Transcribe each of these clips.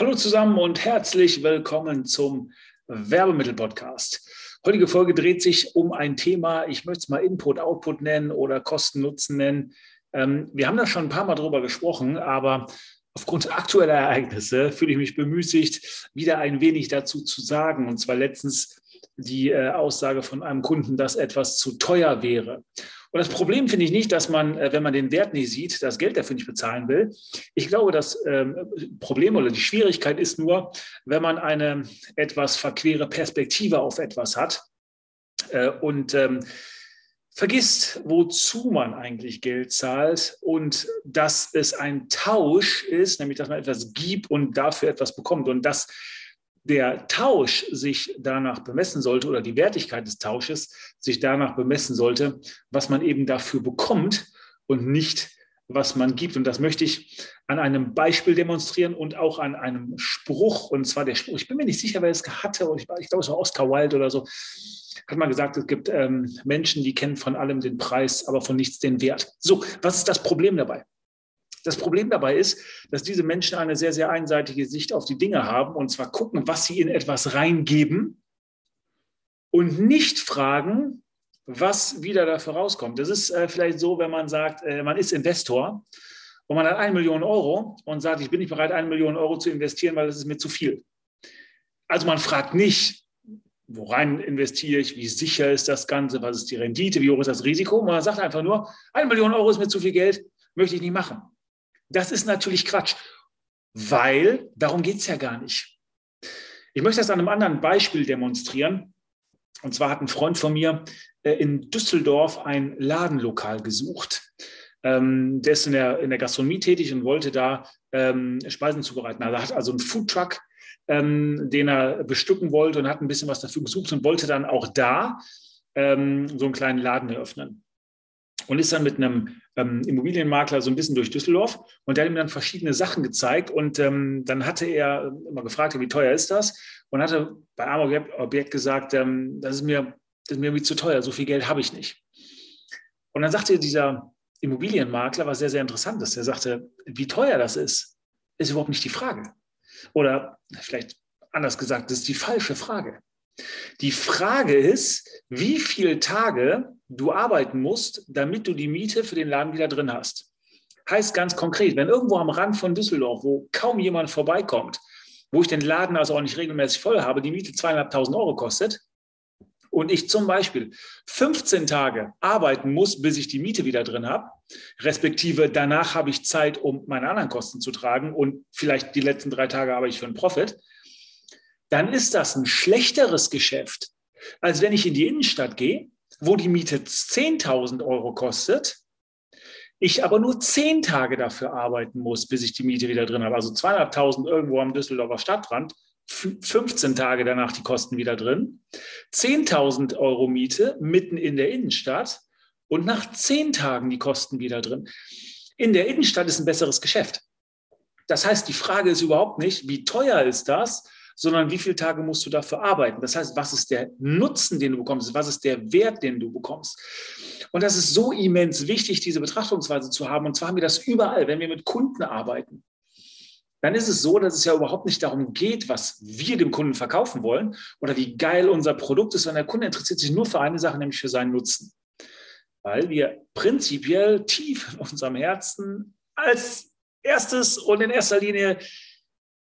Hallo zusammen und herzlich willkommen zum Werbemittel-Podcast. Heutige Folge dreht sich um ein Thema, ich möchte es mal Input-Output nennen oder Kosten-Nutzen nennen. Ähm, wir haben da schon ein paar Mal drüber gesprochen, aber aufgrund aktueller Ereignisse fühle ich mich bemüßigt, wieder ein wenig dazu zu sagen. Und zwar letztens die äh, Aussage von einem Kunden, dass etwas zu teuer wäre. Und das Problem finde ich nicht, dass man, äh, wenn man den Wert nicht sieht, das Geld dafür nicht bezahlen will. Ich glaube, das ähm, Problem oder die Schwierigkeit ist nur, wenn man eine etwas verquere Perspektive auf etwas hat äh, und ähm, vergisst, wozu man eigentlich Geld zahlt und dass es ein Tausch ist, nämlich dass man etwas gibt und dafür etwas bekommt. Und das der Tausch sich danach bemessen sollte oder die Wertigkeit des Tausches sich danach bemessen sollte, was man eben dafür bekommt und nicht, was man gibt. Und das möchte ich an einem Beispiel demonstrieren und auch an einem Spruch. Und zwar der Spruch, ich bin mir nicht sicher, wer es hatte, und ich, ich glaube, es war Oscar Wilde oder so, hat mal gesagt, es gibt ähm, Menschen, die kennen von allem den Preis, aber von nichts den Wert. So, was ist das Problem dabei? Das Problem dabei ist, dass diese Menschen eine sehr, sehr einseitige Sicht auf die Dinge haben und zwar gucken, was sie in etwas reingeben und nicht fragen, was wieder dafür rauskommt. Das ist äh, vielleicht so, wenn man sagt, äh, man ist Investor und man hat eine Million Euro und sagt, ich bin nicht bereit, eine Million Euro zu investieren, weil das ist mir zu viel. Also man fragt nicht, worein investiere ich, wie sicher ist das Ganze, was ist die Rendite, wie hoch ist das Risiko. Man sagt einfach nur, eine Million Euro ist mir zu viel Geld, möchte ich nicht machen. Das ist natürlich Quatsch, weil darum geht es ja gar nicht. Ich möchte das an einem anderen Beispiel demonstrieren. Und zwar hat ein Freund von mir äh, in Düsseldorf ein Ladenlokal gesucht. Ähm, der ist in der, in der Gastronomie tätig und wollte da ähm, Speisen zubereiten. Also er hat also einen Foodtruck, ähm, den er bestücken wollte und hat ein bisschen was dafür gesucht und wollte dann auch da ähm, so einen kleinen Laden eröffnen und ist dann mit einem ähm, Immobilienmakler so ein bisschen durch Düsseldorf und der hat ihm dann verschiedene Sachen gezeigt und ähm, dann hatte er immer gefragt, wie teuer ist das? Und hatte bei einem Objekt gesagt, ähm, das, ist mir, das ist mir irgendwie zu teuer, so viel Geld habe ich nicht. Und dann sagte dieser Immobilienmakler was sehr, sehr Interessantes. Er sagte, wie teuer das ist, ist überhaupt nicht die Frage. Oder vielleicht anders gesagt, das ist die falsche Frage. Die Frage ist, wie viele Tage du arbeiten musst, damit du die Miete für den Laden wieder drin hast. Heißt ganz konkret, wenn irgendwo am Rand von Düsseldorf, wo kaum jemand vorbeikommt, wo ich den Laden also auch nicht regelmäßig voll habe, die Miete zweieinhalbtausend Euro kostet und ich zum Beispiel 15 Tage arbeiten muss, bis ich die Miete wieder drin habe, respektive danach habe ich Zeit, um meine anderen Kosten zu tragen und vielleicht die letzten drei Tage arbeite ich für einen Profit, dann ist das ein schlechteres Geschäft, als wenn ich in die Innenstadt gehe, wo die Miete 10.000 Euro kostet, ich aber nur zehn Tage dafür arbeiten muss, bis ich die Miete wieder drin habe. Also 200.000 irgendwo am Düsseldorfer Stadtrand, 15 Tage danach die Kosten wieder drin, 10.000 Euro Miete mitten in der Innenstadt und nach zehn Tagen die Kosten wieder drin. In der Innenstadt ist ein besseres Geschäft. Das heißt, die Frage ist überhaupt nicht, wie teuer ist das, sondern wie viele Tage musst du dafür arbeiten. Das heißt, was ist der Nutzen, den du bekommst? Was ist der Wert, den du bekommst? Und das ist so immens wichtig, diese Betrachtungsweise zu haben. Und zwar haben wir das überall, wenn wir mit Kunden arbeiten. Dann ist es so, dass es ja überhaupt nicht darum geht, was wir dem Kunden verkaufen wollen oder wie geil unser Produkt ist, sondern der Kunde interessiert sich nur für eine Sache, nämlich für seinen Nutzen. Weil wir prinzipiell tief in unserem Herzen als erstes und in erster Linie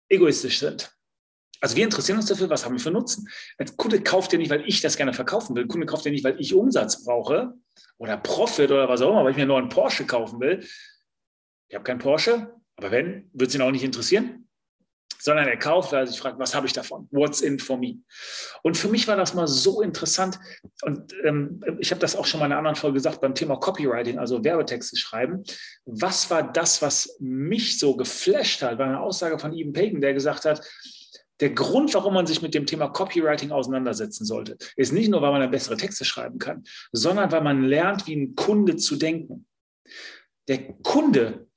egoistisch sind. Also wir interessieren uns dafür, was haben wir für Nutzen. Ein Kunde kauft ja nicht, weil ich das gerne verkaufen will. Ein Kunde kauft ja nicht, weil ich Umsatz brauche oder Profit oder was auch immer, weil ich mir einen Porsche kaufen will. Ich habe keinen Porsche, aber wenn, wird es ihn auch nicht interessieren. Sondern er kauft, weil er sich fragt, was habe ich davon? What's in for me? Und für mich war das mal so interessant. Und ähm, ich habe das auch schon mal in einer anderen Folge gesagt beim Thema Copywriting, also Werbetexte schreiben. Was war das, was mich so geflasht hat? War eine Aussage von Eben Pagan, der gesagt hat, der Grund, warum man sich mit dem Thema Copywriting auseinandersetzen sollte, ist nicht nur, weil man bessere Texte schreiben kann, sondern weil man lernt, wie ein Kunde zu denken. Der Kunde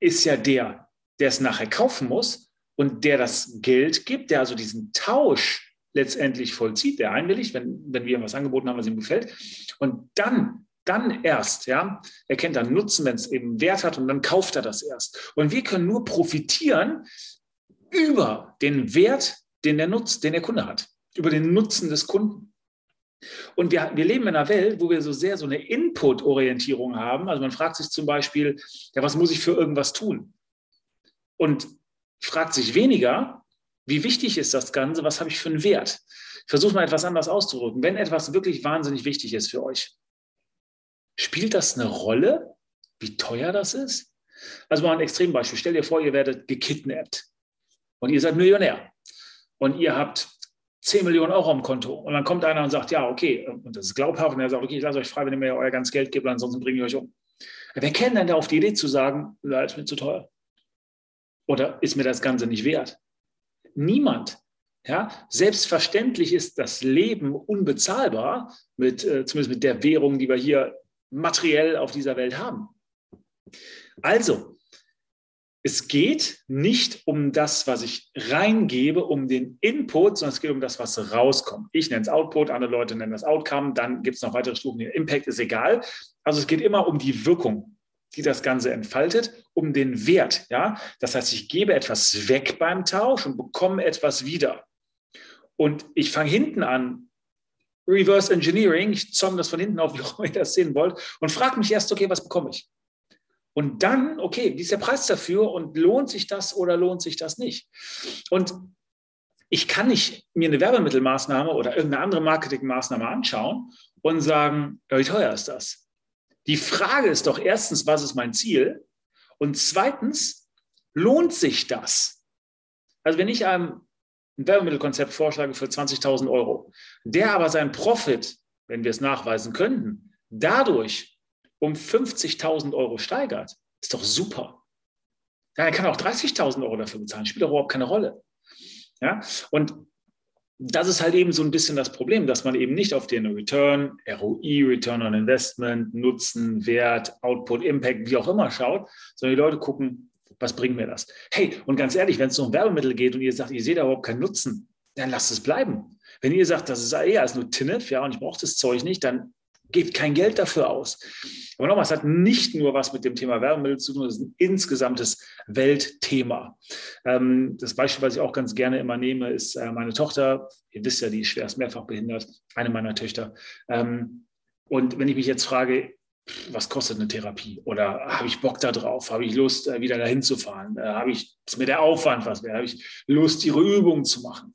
ist ja der, der es nachher kaufen muss und der das Geld gibt, der also diesen Tausch letztendlich vollzieht, der einwilligt, wenn, wenn wir ihm was angeboten haben, was ihm gefällt. Und dann, dann erst, ja, er kennt dann Nutzen, wenn es eben Wert hat und dann kauft er das erst. Und wir können nur profitieren, über den Wert, den der Nutz, den der Kunde hat, über den Nutzen des Kunden. Und wir, wir leben in einer Welt, wo wir so sehr so eine Input-Orientierung haben. Also man fragt sich zum Beispiel, ja, was muss ich für irgendwas tun? Und fragt sich weniger, wie wichtig ist das Ganze, was habe ich für einen Wert? Ich versuche mal etwas anders auszudrücken. Wenn etwas wirklich wahnsinnig wichtig ist für euch, spielt das eine Rolle, wie teuer das ist? Also mal ein Extrembeispiel. Stell dir vor, ihr werdet gekidnappt und ihr seid Millionär und ihr habt 10 Millionen Euro am Konto. Und dann kommt einer und sagt, ja, okay, und das ist glaubhaft, und er sagt, okay, ich lasse euch frei, wenn ihr mir euer ganzes Geld gebt, ansonsten bringe ich euch um. Wer käme denn da auf die Idee zu sagen, das ist mir zu teuer? Oder ist mir das Ganze nicht wert? Niemand. Ja, selbstverständlich ist das Leben unbezahlbar, mit, äh, zumindest mit der Währung, die wir hier materiell auf dieser Welt haben. Also, es geht nicht um das, was ich reingebe, um den Input, sondern es geht um das, was rauskommt. Ich nenne es Output, andere Leute nennen das Outcome, dann gibt es noch weitere Stufen. Impact ist egal. Also es geht immer um die Wirkung, die das Ganze entfaltet, um den Wert. Ja? Das heißt, ich gebe etwas weg beim Tausch und bekomme etwas wieder. Und ich fange hinten an, Reverse Engineering, ich zomme das von hinten auf, wie auch immer ihr das sehen wollt, und frage mich erst, okay, was bekomme ich? Und dann, okay, wie ist der Preis dafür und lohnt sich das oder lohnt sich das nicht? Und ich kann nicht mir eine Werbemittelmaßnahme oder irgendeine andere Marketingmaßnahme anschauen und sagen, wie teuer ist das? Die Frage ist doch erstens, was ist mein Ziel? Und zweitens, lohnt sich das? Also wenn ich einem ein Werbemittelkonzept vorschlage für 20.000 Euro, der aber seinen Profit, wenn wir es nachweisen könnten, dadurch um 50.000 Euro steigert, ist doch super. Ja, er kann auch 30.000 Euro dafür bezahlen, spielt doch überhaupt keine Rolle. Ja, und das ist halt eben so ein bisschen das Problem, dass man eben nicht auf den Return, ROI, Return on Investment, Nutzen, Wert, Output, Impact, wie auch immer schaut, sondern die Leute gucken, was bringt mir das? Hey, und ganz ehrlich, wenn es um Werbemittel geht und ihr sagt, ihr seht da überhaupt keinen Nutzen, dann lasst es bleiben. Wenn ihr sagt, das ist eher als nur Tinnef, ja, und ich brauche das Zeug nicht, dann gebt kein Geld dafür aus. Aber nochmal, es hat nicht nur was mit dem Thema Werbemittel zu tun, es ist ein insgesamtes Weltthema. Ähm, das Beispiel, was ich auch ganz gerne immer nehme, ist äh, meine Tochter. Ihr wisst ja, die ist schwerst mehrfach behindert, eine meiner Töchter. Ähm, und wenn ich mich jetzt frage, was kostet eine Therapie? Oder habe ich Bock da drauf? Habe ich Lust, äh, wieder dahin zu fahren? Äh, habe ich, ist mir der Aufwand was wäre? Habe ich Lust, ihre Übungen zu machen?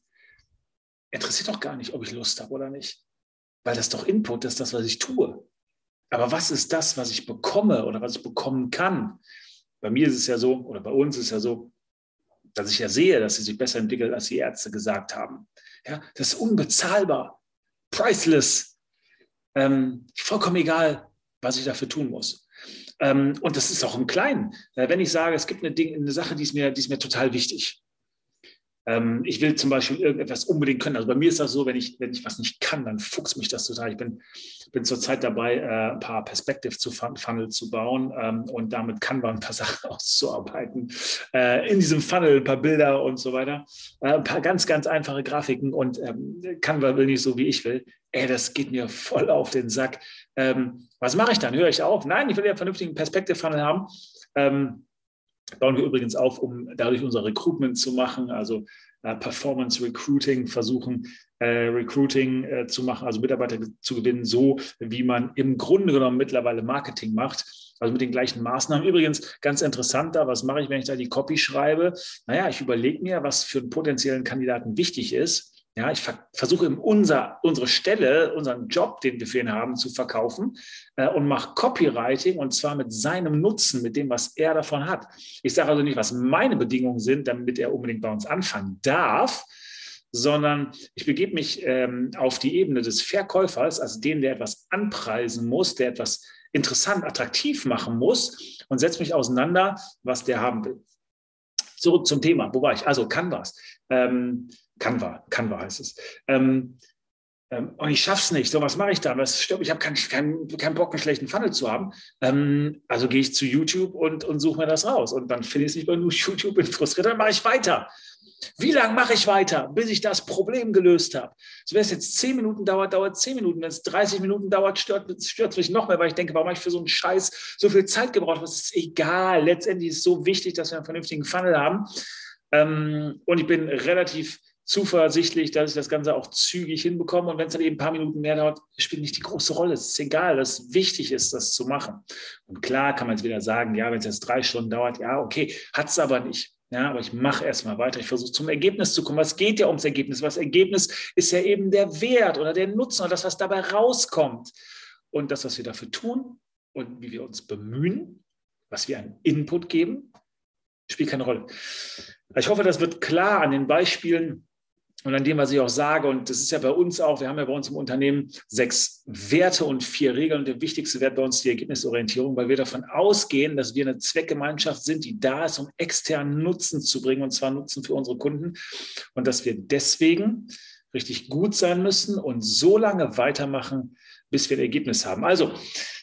Interessiert doch gar nicht, ob ich Lust habe oder nicht weil das doch Input ist, das, was ich tue. Aber was ist das, was ich bekomme oder was ich bekommen kann? Bei mir ist es ja so, oder bei uns ist es ja so, dass ich ja sehe, dass sie sich besser entwickelt, als die Ärzte gesagt haben. Ja, das ist unbezahlbar, priceless, ähm, vollkommen egal, was ich dafür tun muss. Ähm, und das ist auch im Kleinen. Äh, wenn ich sage, es gibt eine, Ding, eine Sache, die ist, mir, die ist mir total wichtig. Ähm, ich will zum Beispiel irgendetwas unbedingt können. Also bei mir ist das so, wenn ich, wenn ich was nicht kann, dann fuchst mich das total. Ich bin, bin zurzeit dabei, äh, ein paar Perspective zu Funnel zu bauen ähm, und damit Canva ein paar Sachen auszuarbeiten. Äh, in diesem Funnel ein paar Bilder und so weiter. Äh, ein paar ganz, ganz einfache Grafiken und ähm, will nicht so, wie ich will. Ey, das geht mir voll auf den Sack. Ähm, was mache ich dann? Höre ich auf? Nein, ich will ja einen vernünftigen Perspective Funnel haben. Bauen wir übrigens auf, um dadurch unser Recruitment zu machen, also äh, Performance Recruiting, versuchen äh, Recruiting äh, zu machen, also Mitarbeiter zu gewinnen, so wie man im Grunde genommen mittlerweile Marketing macht. Also mit den gleichen Maßnahmen. Übrigens, ganz interessant da, was mache ich, wenn ich da die Copy schreibe? Naja, ich überlege mir, was für einen potenziellen Kandidaten wichtig ist ja, ich versuche unser, unsere Stelle, unseren Job, den wir für ihn haben, zu verkaufen äh, und mache Copywriting und zwar mit seinem Nutzen, mit dem, was er davon hat. Ich sage also nicht, was meine Bedingungen sind, damit er unbedingt bei uns anfangen darf, sondern ich begebe mich ähm, auf die Ebene des Verkäufers, also den, der etwas anpreisen muss, der etwas interessant, attraktiv machen muss und setze mich auseinander, was der haben will. Zurück zum Thema. Wo war ich? Also Canvas. Ähm, Canva, Canva heißt es. Ähm, ähm, und ich schaffe es nicht. So, was mache ich da? Was stimmt? Ich habe keinen kein, kein Bock, einen schlechten Funnel zu haben. Ähm, also gehe ich zu YouTube und, und suche mir das raus. Und dann finde ich es nicht bei YouTube, bin frustriert, dann mache ich weiter. Wie lange mache ich weiter, bis ich das Problem gelöst habe? So, wenn es jetzt zehn Minuten dauert, dauert zehn Minuten. Wenn es 30 Minuten dauert, stört, es mich noch mehr, weil ich denke, warum habe ich für so einen Scheiß so viel Zeit gebraucht? Das ist egal. Letztendlich ist es so wichtig, dass wir einen vernünftigen Funnel haben. Ähm, und ich bin relativ zuversichtlich, dass ich das Ganze auch zügig hinbekomme. Und wenn es dann eben ein paar Minuten mehr dauert, spielt nicht die große Rolle. Es ist egal, dass wichtig ist, das zu machen. Und klar kann man jetzt wieder sagen, ja, wenn es jetzt drei Stunden dauert, ja, okay, hat es aber nicht. Ja, aber ich mache erstmal weiter. Ich versuche zum Ergebnis zu kommen. Es geht ja ums Ergebnis. Was Ergebnis ist ja eben der Wert oder der Nutzen oder das, was dabei rauskommt. Und das, was wir dafür tun und wie wir uns bemühen, was wir an Input geben, spielt keine Rolle. Ich hoffe, das wird klar an den Beispielen, und an dem, was ich auch sage, und das ist ja bei uns auch, wir haben ja bei uns im Unternehmen sechs Werte und vier Regeln. Und der wichtigste Wert bei uns ist die Ergebnisorientierung, weil wir davon ausgehen, dass wir eine Zweckgemeinschaft sind, die da ist, um externen Nutzen zu bringen, und zwar Nutzen für unsere Kunden. Und dass wir deswegen richtig gut sein müssen und so lange weitermachen, bis wir ein Ergebnis haben. Also,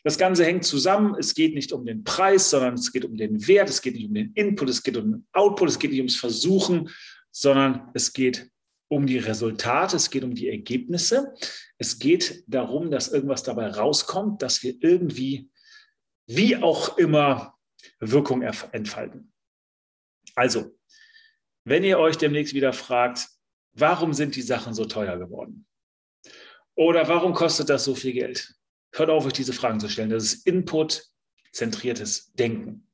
das Ganze hängt zusammen. Es geht nicht um den Preis, sondern es geht um den Wert. Es geht nicht um den Input, es geht um den Output, es geht nicht ums Versuchen, sondern es geht um die Resultate, es geht um die Ergebnisse. Es geht darum, dass irgendwas dabei rauskommt, dass wir irgendwie, wie auch immer, Wirkung entfalten. Also, wenn ihr euch demnächst wieder fragt, warum sind die Sachen so teuer geworden? Oder warum kostet das so viel Geld? Hört auf, euch diese Fragen zu stellen. Das ist Input-zentriertes Denken.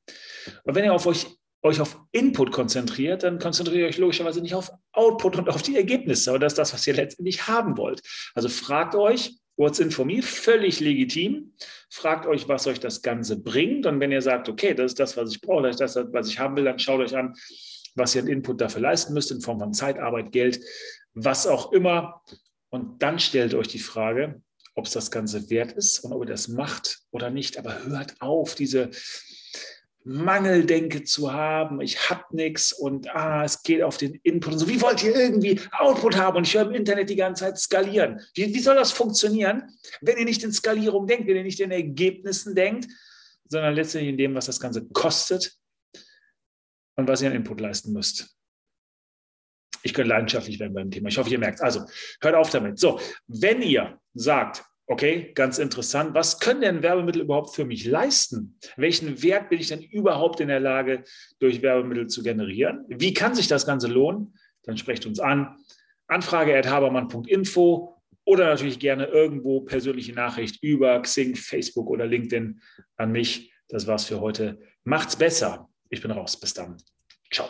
Und wenn ihr auf euch euch auf Input konzentriert, dann konzentriert ihr euch logischerweise nicht auf Output und auf die Ergebnisse. Aber das ist das, was ihr letztendlich haben wollt. Also fragt euch, what's in for me, völlig legitim. Fragt euch, was euch das Ganze bringt. Und wenn ihr sagt, okay, das ist das, was ich brauche, das ist das, was ich haben will, dann schaut euch an, was ihr an Input dafür leisten müsst, in Form von Zeit, Arbeit, Geld, was auch immer. Und dann stellt euch die Frage, ob es das Ganze wert ist und ob ihr das macht oder nicht. Aber hört auf, diese Mangeldenke zu haben, ich habe nichts und ah, es geht auf den Input und so. Wie wollt ihr irgendwie Output haben? Und ich höre im Internet die ganze Zeit skalieren. Wie, wie soll das funktionieren, wenn ihr nicht in Skalierung denkt, wenn ihr nicht in Ergebnissen denkt, sondern letztendlich in dem, was das Ganze kostet und was ihr an Input leisten müsst. Ich könnte leidenschaftlich werden beim Thema. Ich hoffe, ihr merkt. Also, hört auf damit. So, wenn ihr sagt, Okay, ganz interessant. Was können denn Werbemittel überhaupt für mich leisten? Welchen Wert bin ich denn überhaupt in der Lage, durch Werbemittel zu generieren? Wie kann sich das Ganze lohnen? Dann sprecht uns an. Anfrage at habermann.info oder natürlich gerne irgendwo persönliche Nachricht über Xing, Facebook oder LinkedIn an mich. Das war's für heute. Macht's besser. Ich bin raus. Bis dann. Ciao.